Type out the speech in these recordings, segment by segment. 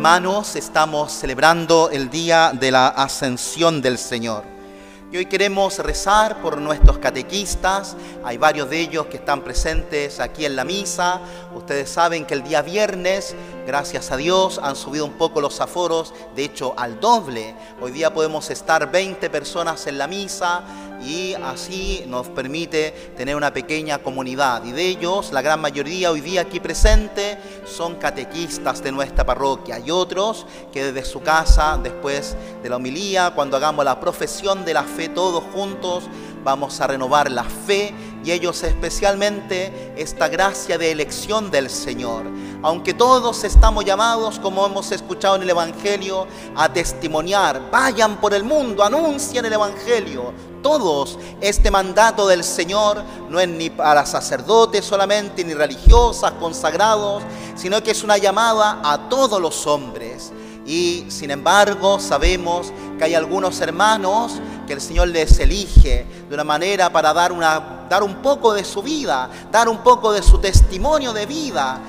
Hermanos, estamos celebrando el día de la ascensión del Señor. Y hoy queremos rezar por nuestros catequistas. Hay varios de ellos que están presentes aquí en la misa. Ustedes saben que el día viernes, gracias a Dios, han subido un poco los aforos, de hecho al doble. Hoy día podemos estar 20 personas en la misa y así nos permite tener una pequeña comunidad. Y de ellos, la gran mayoría hoy día aquí presente son catequistas de nuestra parroquia y otros que desde su casa, después de la homilía, cuando hagamos la profesión de la fe todos juntos, vamos a renovar la fe y ellos especialmente esta gracia de elección del Señor. Aunque todos estamos llamados, como hemos escuchado en el Evangelio, a testimoniar, vayan por el mundo, anuncien el Evangelio. Todos, este mandato del Señor no es ni para sacerdotes solamente, ni religiosas, consagrados, sino que es una llamada a todos los hombres. Y sin embargo sabemos que hay algunos hermanos que el Señor les elige de una manera para dar, una, dar un poco de su vida, dar un poco de su testimonio de vida.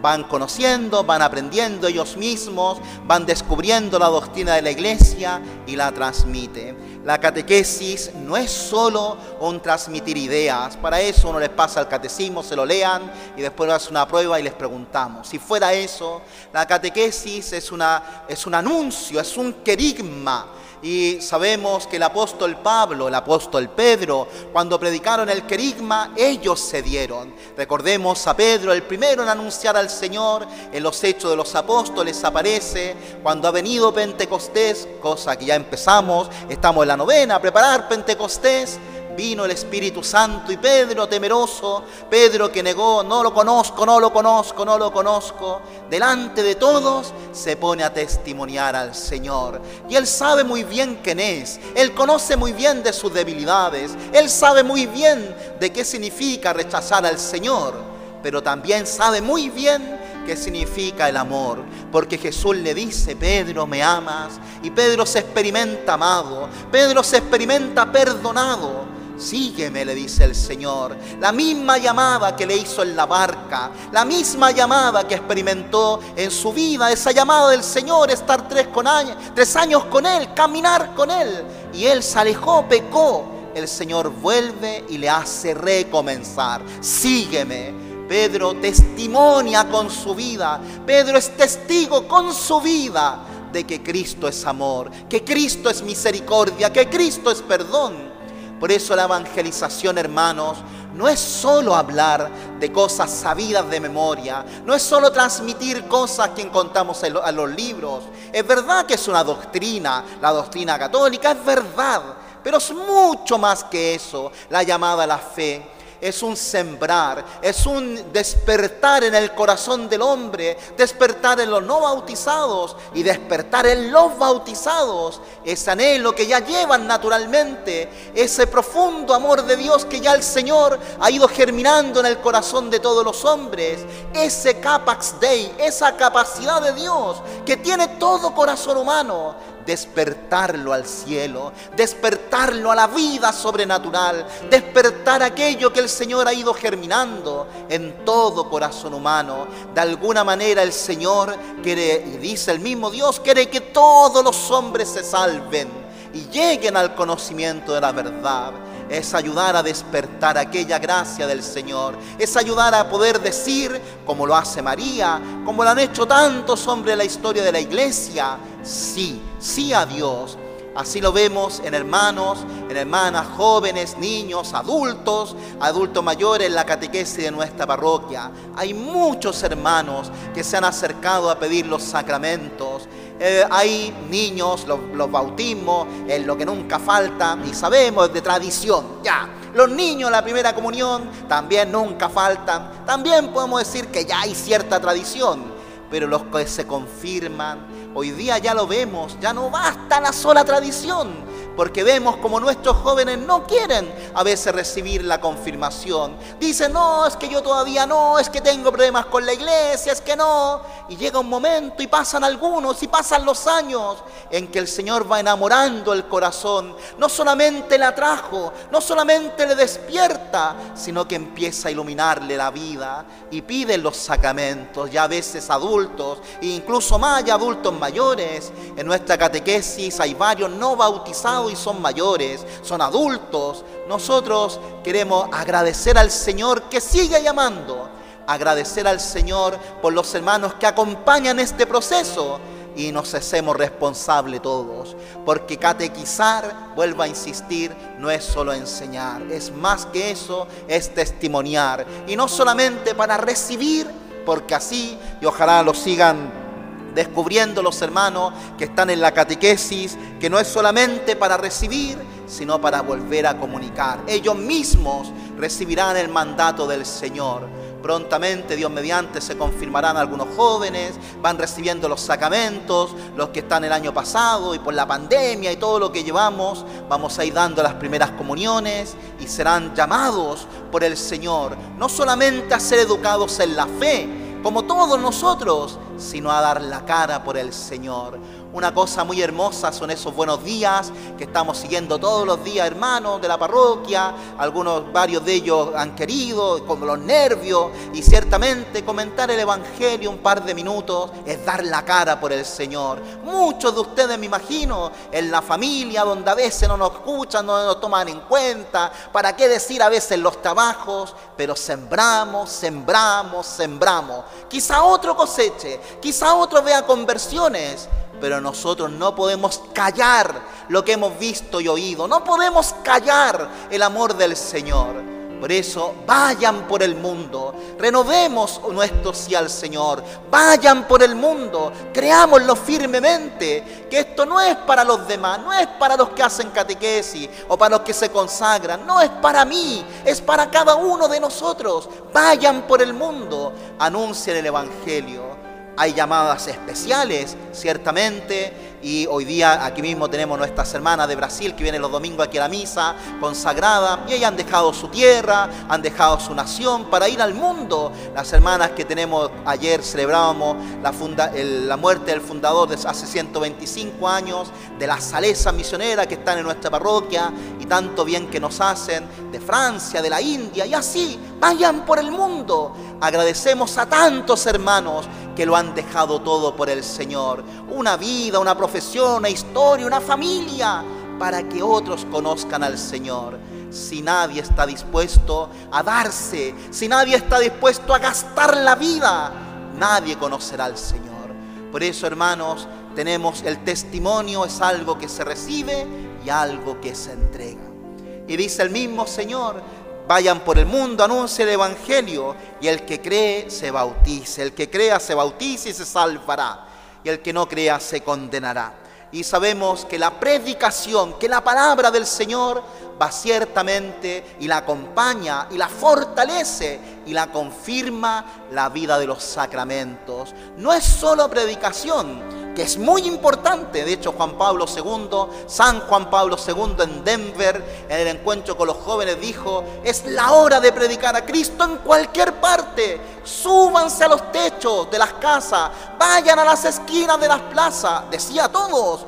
Van conociendo, van aprendiendo ellos mismos, van descubriendo la doctrina de la iglesia y la transmite. La catequesis no es solo un transmitir ideas, para eso uno les pasa el catecismo, se lo lean y después hace una prueba y les preguntamos. Si fuera eso, la catequesis es, una, es un anuncio, es un querigma y sabemos que el apóstol Pablo, el apóstol Pedro, cuando predicaron el querigma, ellos se dieron. Recordemos a Pedro, el primero en anunciar al Señor, en los hechos de los apóstoles aparece cuando ha venido Pentecostés, cosa que ya empezamos, estamos en la novena, preparar Pentecostés vino el Espíritu Santo y Pedro temeroso, Pedro que negó, no lo conozco, no lo conozco, no lo conozco, delante de todos se pone a testimoniar al Señor. Y él sabe muy bien quién es, él conoce muy bien de sus debilidades, él sabe muy bien de qué significa rechazar al Señor, pero también sabe muy bien qué significa el amor. Porque Jesús le dice, Pedro, me amas. Y Pedro se experimenta amado. Pedro se experimenta perdonado. Sígueme, le dice el Señor. La misma llamada que le hizo en la barca, la misma llamada que experimentó en su vida, esa llamada del Señor, estar tres, con años, tres años con Él, caminar con Él. Y Él se alejó, pecó. El Señor vuelve y le hace recomenzar. Sígueme. Pedro testimonia con su vida. Pedro es testigo con su vida de que Cristo es amor, que Cristo es misericordia, que Cristo es perdón. Por eso la evangelización, hermanos, no es solo hablar de cosas sabidas de memoria, no es solo transmitir cosas que encontramos en los libros. Es verdad que es una doctrina, la doctrina católica es verdad, pero es mucho más que eso, la llamada a la fe es un sembrar, es un despertar en el corazón del hombre, despertar en los no bautizados y despertar en los bautizados, ese anhelo que ya llevan naturalmente, ese profundo amor de Dios que ya el Señor ha ido germinando en el corazón de todos los hombres, ese capax dei, esa capacidad de Dios que tiene todo corazón humano despertarlo al cielo, despertarlo a la vida sobrenatural, despertar aquello que el Señor ha ido germinando en todo corazón humano. De alguna manera el Señor quiere, y dice el mismo Dios, quiere que todos los hombres se salven y lleguen al conocimiento de la verdad es ayudar a despertar aquella gracia del Señor, es ayudar a poder decir, como lo hace María, como lo han hecho tantos hombres en la historia de la iglesia, sí, sí a Dios. Así lo vemos en hermanos, en hermanas, jóvenes, niños, adultos, adultos mayores en la catequesis de nuestra parroquia. Hay muchos hermanos que se han acercado a pedir los sacramentos. Eh, hay niños, los, los bautismos, en lo que nunca falta, y sabemos de tradición, ya. Los niños, la primera comunión, también nunca faltan. También podemos decir que ya hay cierta tradición, pero los que se confirman, hoy día ya lo vemos, ya no basta la sola tradición porque vemos como nuestros jóvenes no quieren a veces recibir la confirmación. Dicen, no, es que yo todavía no, es que tengo problemas con la iglesia, es que no. Y llega un momento y pasan algunos y pasan los años en que el Señor va enamorando el corazón. No solamente le atrajo, no solamente le despierta, sino que empieza a iluminarle la vida y pide los sacramentos, ya a veces adultos, e incluso más ya adultos mayores. En nuestra catequesis hay varios no bautizados y son mayores, son adultos. Nosotros queremos agradecer al Señor que sigue llamando, agradecer al Señor por los hermanos que acompañan este proceso y nos hacemos responsables todos, porque catequizar, vuelvo a insistir, no es solo enseñar, es más que eso, es testimoniar, y no solamente para recibir, porque así, y ojalá lo sigan descubriendo los hermanos que están en la catequesis, que no es solamente para recibir, sino para volver a comunicar. Ellos mismos recibirán el mandato del Señor. Prontamente, Dios mediante, se confirmarán algunos jóvenes, van recibiendo los sacramentos, los que están el año pasado y por la pandemia y todo lo que llevamos, vamos a ir dando las primeras comuniones y serán llamados por el Señor, no solamente a ser educados en la fe, como todos nosotros, sino a dar la cara por el Señor. Una cosa muy hermosa son esos buenos días que estamos siguiendo todos los días, hermanos de la parroquia. Algunos, varios de ellos han querido, como los nervios. Y ciertamente comentar el Evangelio un par de minutos es dar la cara por el Señor. Muchos de ustedes, me imagino, en la familia, donde a veces no nos escuchan, no nos toman en cuenta. ¿Para qué decir a veces los trabajos? Pero sembramos, sembramos, sembramos. Quizá otro coseche, quizá otro vea conversiones pero nosotros no podemos callar lo que hemos visto y oído. No podemos callar el amor del Señor. Por eso, vayan por el mundo, renovemos nuestro sí al Señor, vayan por el mundo, creámoslo firmemente, que esto no es para los demás, no es para los que hacen catequesis o para los que se consagran, no es para mí, es para cada uno de nosotros. Vayan por el mundo, anuncien el Evangelio. Hay llamadas especiales, ciertamente, y hoy día aquí mismo tenemos nuestras hermanas de Brasil que vienen los domingos aquí a la misa consagrada y ellas han dejado su tierra, han dejado su nación para ir al mundo. Las hermanas que tenemos ayer celebrábamos la, muerte del fundador de hace 125 años, de la Salesa misionera que están en nuestra parroquia y tanto bien que nos hacen, de Francia, de la India y así, vayan por el mundo. Agradecemos a tantos hermanos que lo han dejado todo por el Señor. Una vida, una profesión, una historia, una familia, para que otros conozcan al Señor. Si nadie está dispuesto a darse, si nadie está dispuesto a gastar la vida, nadie conocerá al Señor. Por eso, hermanos, tenemos el testimonio, es algo que se recibe y algo que se entrega. Y dice el mismo Señor, Vayan por el mundo, anuncie el Evangelio y el que cree se bautice. El que crea se bautice y se salvará. Y el que no crea se condenará. Y sabemos que la predicación, que la palabra del Señor va ciertamente y la acompaña y la fortalece y la confirma la vida de los sacramentos. No es solo predicación, es muy importante. De hecho, Juan Pablo II, San Juan Pablo II en Denver, en el encuentro con los jóvenes, dijo, es la hora de predicar a Cristo en cualquier parte. Súbanse a los techos de las casas, vayan a las esquinas de las plazas, decía a todos.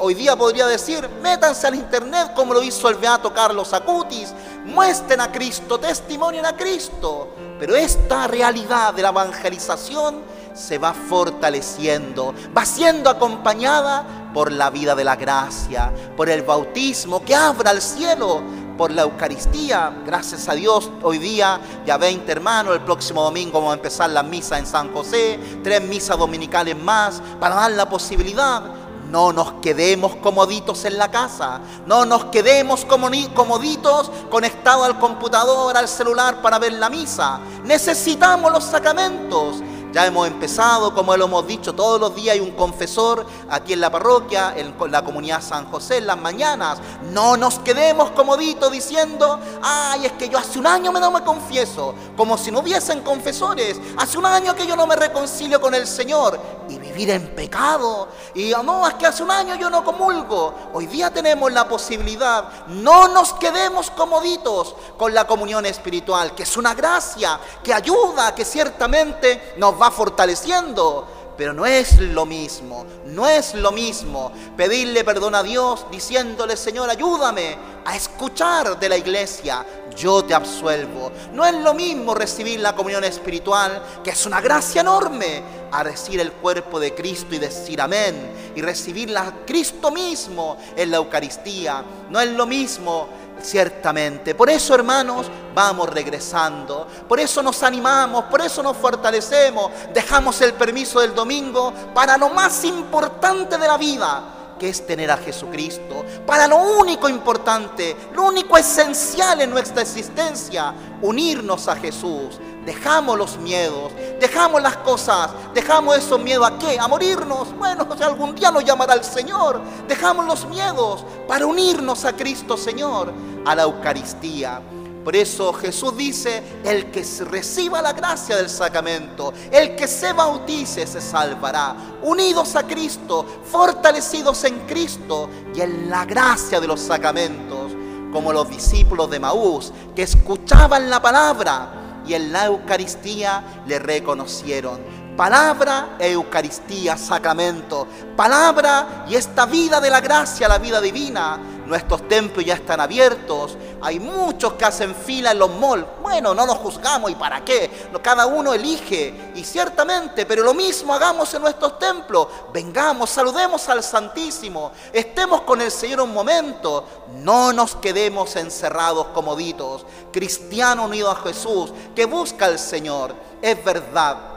hoy día podría decir, métanse al internet como lo hizo el Beato Carlos Acutis, muestren a Cristo, testimonien a Cristo. Pero esta realidad de la evangelización se va fortaleciendo, va siendo acompañada por la vida de la gracia, por el bautismo que abra el cielo, por la Eucaristía. Gracias a Dios, hoy día ya 20 hermanos, el próximo domingo vamos a empezar la misa en San José, tres misas dominicales más, para dar la posibilidad. No nos quedemos comoditos en la casa, no nos quedemos comoditos conectados al computador, al celular para ver la misa. Necesitamos los sacramentos Ya hemos empezado, como lo hemos dicho, todos los días hay un confesor aquí en la parroquia, en la comunidad San José, en las mañanas. No nos quedemos comoditos diciendo, ay, es que yo hace un año no me confieso, como si no hubiesen confesores. Hace un año que yo no me reconcilio con el Señor y vivir en pecado. Y no, es que hace un año yo no comulgo. Hoy día tenemos la posibilidad. No nos quedemos comoditos con la comunión espiritual, que es una gracia, que ayuda, que ciertamente nos va fortaleciendo. Pero no es lo mismo, no es lo mismo pedirle perdón a Dios diciéndole, Señor, ayúdame a escuchar de la iglesia, yo te absuelvo. No es lo mismo recibir la comunión espiritual, que es una gracia enorme, a recibir el cuerpo de Cristo y decir amén, y recibirla a Cristo mismo en la Eucaristía. No es lo mismo ciertamente. Por eso, hermanos, vamos regresando. Por eso nos animamos, por eso nos fortalecemos. Dejamos el permiso del domingo para lo más importante de la vida, que es tener a Jesucristo. Para lo único importante, lo único esencial en nuestra existencia, unirnos a Jesús. Dejamos los miedos, dejamos las cosas, dejamos esos miedos a qué? A morirnos. Bueno, o algún día nos llamará el Señor. Dejamos los miedos para unirnos a Cristo Señor, a la Eucaristía. Por eso Jesús dice, el que reciba la gracia del sacramento, el que se bautice se salvará. Unidos a Cristo, fortalecidos en Cristo y en la gracia de los sacramentos, como los discípulos de Maús que escuchaban la palabra y en la Eucaristía le reconocieron. Palabra, Eucaristía, sacramento. Palabra y esta vida de la gracia, la vida divina. Nuestros templos ya están abiertos. Hay muchos que hacen fila en los malls. Bueno, no nos juzgamos y para qué. Cada uno elige. Y ciertamente, pero lo mismo hagamos en nuestros templos. Vengamos, saludemos al Santísimo. Estemos con el Señor un momento. No nos quedemos encerrados comoditos. Cristiano unido a Jesús que busca al Señor. Es verdad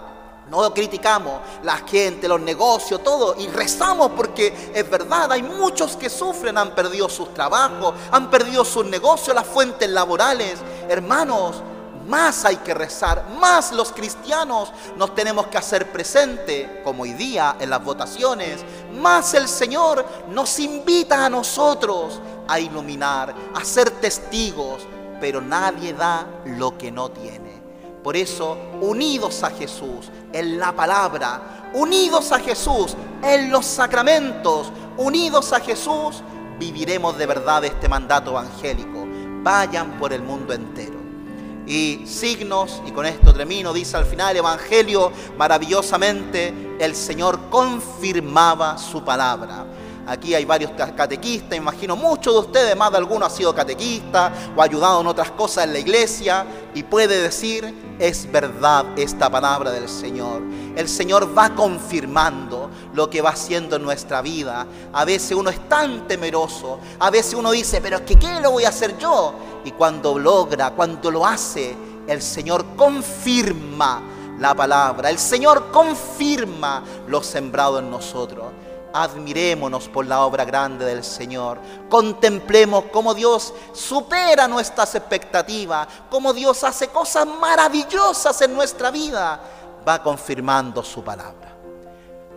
no criticamos la gente, los negocios, todo, y rezamos porque es verdad, hay muchos que sufren, han perdido sus trabajos, han perdido sus negocios, las fuentes laborales. Hermanos, más hay que rezar, más los cristianos nos tenemos que hacer presente, como hoy día en las votaciones, más el Señor nos invita a nosotros a iluminar, a ser testigos, pero nadie da lo que no tiene. Por eso, unidos a Jesús en la palabra, unidos a Jesús en los sacramentos, unidos a Jesús, viviremos de verdad este mandato evangélico. Vayan por el mundo entero. Y signos, y con esto termino, dice al final el Evangelio, maravillosamente el Señor confirmaba su palabra. Aquí hay varios catequistas, imagino muchos de ustedes, más de alguno ha sido catequista o ha ayudado en otras cosas en la iglesia y puede decir, es verdad esta palabra del Señor. El Señor va confirmando lo que va haciendo en nuestra vida. A veces uno es tan temeroso, a veces uno dice, pero es que ¿qué lo voy a hacer yo? Y cuando logra, cuando lo hace, el Señor confirma la palabra, el Señor confirma lo sembrado en nosotros admirémonos por la obra grande del Señor. Contemplemos cómo Dios supera nuestras expectativas, cómo Dios hace cosas maravillosas en nuestra vida. Va confirmando su palabra.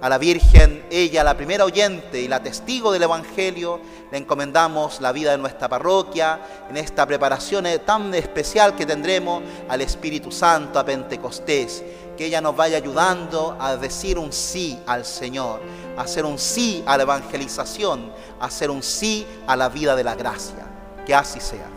A la Virgen, ella, la primera oyente y la testigo del Evangelio, le encomendamos la vida de nuestra parroquia en esta preparación tan especial que tendremos al Espíritu Santo, a Pentecostés que ella nos vaya ayudando a decir un sí al Señor, a hacer un sí a la evangelización, a hacer un sí a la vida de la gracia. Que así sea.